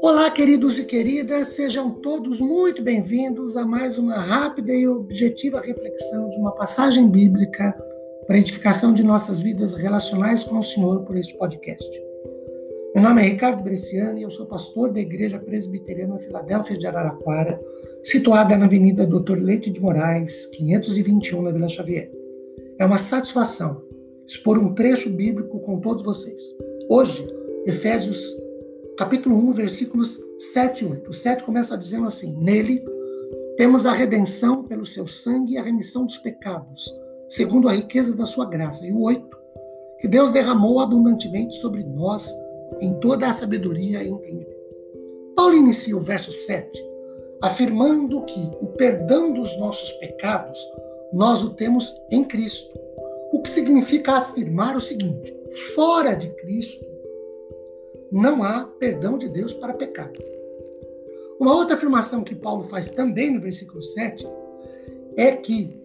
Olá, queridos e queridas, sejam todos muito bem-vindos a mais uma rápida e objetiva reflexão de uma passagem bíblica para edificação de nossas vidas relacionais com o Senhor por este podcast. Meu nome é Ricardo Bresciani e eu sou pastor da Igreja Presbiteriana Filadélfia de Araraquara, situada na Avenida Doutor Leite de Moraes, 521, na Vila Xavier. É uma satisfação expor um trecho bíblico com todos vocês. Hoje, Efésios capítulo 1, versículos 7 e 8. O 7 começa dizendo assim: Nele temos a redenção pelo seu sangue e a remissão dos pecados, segundo a riqueza da sua graça. E o 8, que Deus derramou abundantemente sobre nós em toda a sabedoria e entendimento. Paulo inicia o verso 7 afirmando que o perdão dos nossos pecados nós o temos em Cristo. O que significa afirmar o seguinte: fora de Cristo não há perdão de Deus para pecado. Uma outra afirmação que Paulo faz também no versículo 7 é que,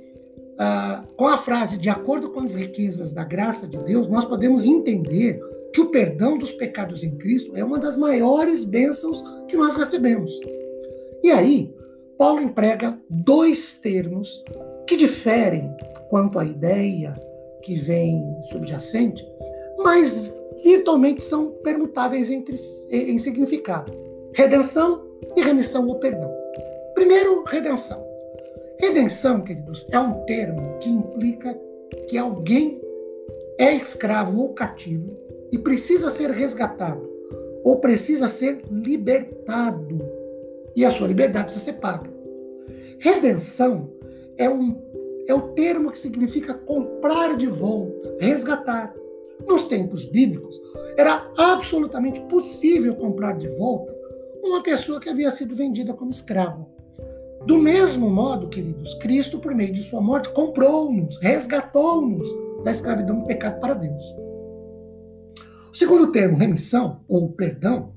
ah, com a frase de acordo com as riquezas da graça de Deus, nós podemos entender que o perdão dos pecados em Cristo é uma das maiores bênçãos que nós recebemos. E aí, Paulo emprega dois termos que diferem quanto à ideia que vem subjacente, mas virtualmente são permutáveis entre, em significado: redenção e remissão ou perdão. Primeiro, redenção. Redenção, queridos, é um termo que implica que alguém é escravo ou cativo e precisa ser resgatado ou precisa ser libertado. E a sua liberdade precisa ser paga. Redenção é, um, é o termo que significa comprar de volta, resgatar. Nos tempos bíblicos, era absolutamente possível comprar de volta uma pessoa que havia sido vendida como escravo. Do mesmo modo, queridos, Cristo, por meio de sua morte, comprou-nos, resgatou-nos da escravidão do pecado para Deus. O segundo termo, remissão ou perdão,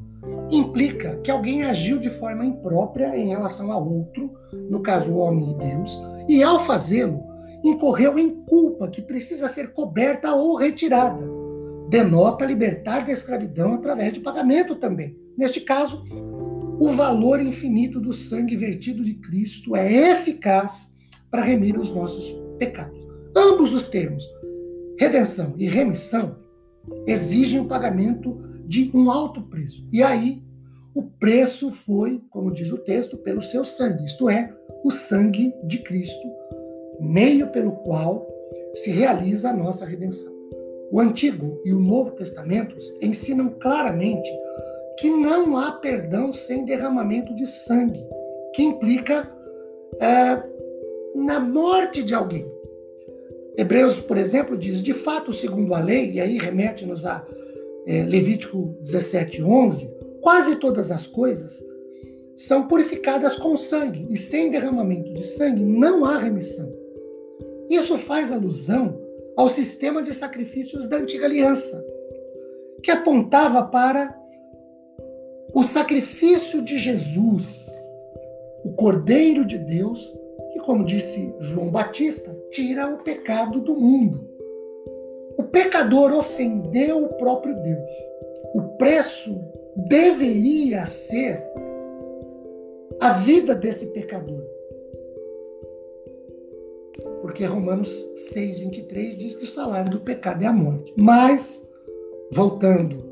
implica que alguém agiu de forma imprópria em relação a outro, no caso o homem e Deus, e ao fazê-lo, incorreu em culpa que precisa ser coberta ou retirada. Denota libertar da escravidão através de pagamento também. Neste caso, o valor infinito do sangue vertido de Cristo é eficaz para remir os nossos pecados. Ambos os termos, redenção e remissão, exigem o pagamento de um alto preço. E aí, o preço foi, como diz o texto, pelo seu sangue, isto é, o sangue de Cristo, meio pelo qual se realiza a nossa redenção. O Antigo e o Novo Testamentos ensinam claramente que não há perdão sem derramamento de sangue, que implica é, na morte de alguém. Hebreus, por exemplo, diz: de fato, segundo a lei, e aí remete-nos a é, Levítico 17, 11, quase todas as coisas são purificadas com sangue, e sem derramamento de sangue não há remissão. Isso faz alusão ao sistema de sacrifícios da antiga aliança, que apontava para o sacrifício de Jesus, o Cordeiro de Deus, que, como disse João Batista, tira o pecado do mundo. O pecador ofendeu o próprio Deus. O preço deveria ser a vida desse pecador. Porque Romanos 6, 23 diz que o salário do pecado é a morte. Mas, voltando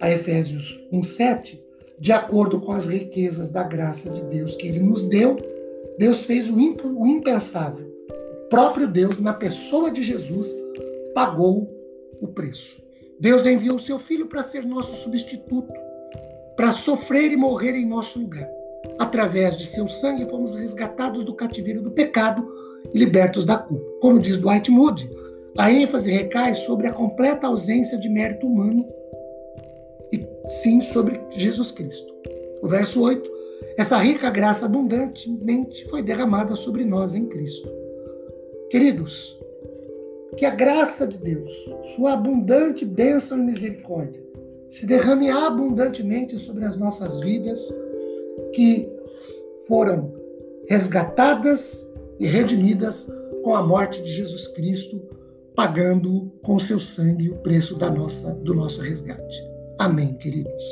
a Efésios 1, 7, de acordo com as riquezas da graça de Deus que ele nos deu, Deus fez o impensável. O próprio Deus, na pessoa de Jesus, pagou o preço. Deus enviou seu filho para ser nosso substituto, para sofrer e morrer em nosso lugar. Através de seu sangue fomos resgatados do cativeiro do pecado e libertos da culpa. Como diz Dwight Moody, a ênfase recai sobre a completa ausência de mérito humano e sim sobre Jesus Cristo. O verso 8, essa rica graça abundantemente foi derramada sobre nós em Cristo. Queridos, que a graça de Deus, sua abundante bênção e misericórdia, se derrame abundantemente sobre as nossas vidas, que foram resgatadas e redimidas com a morte de Jesus Cristo pagando com seu sangue o preço da nossa do nosso resgate. Amém, queridos.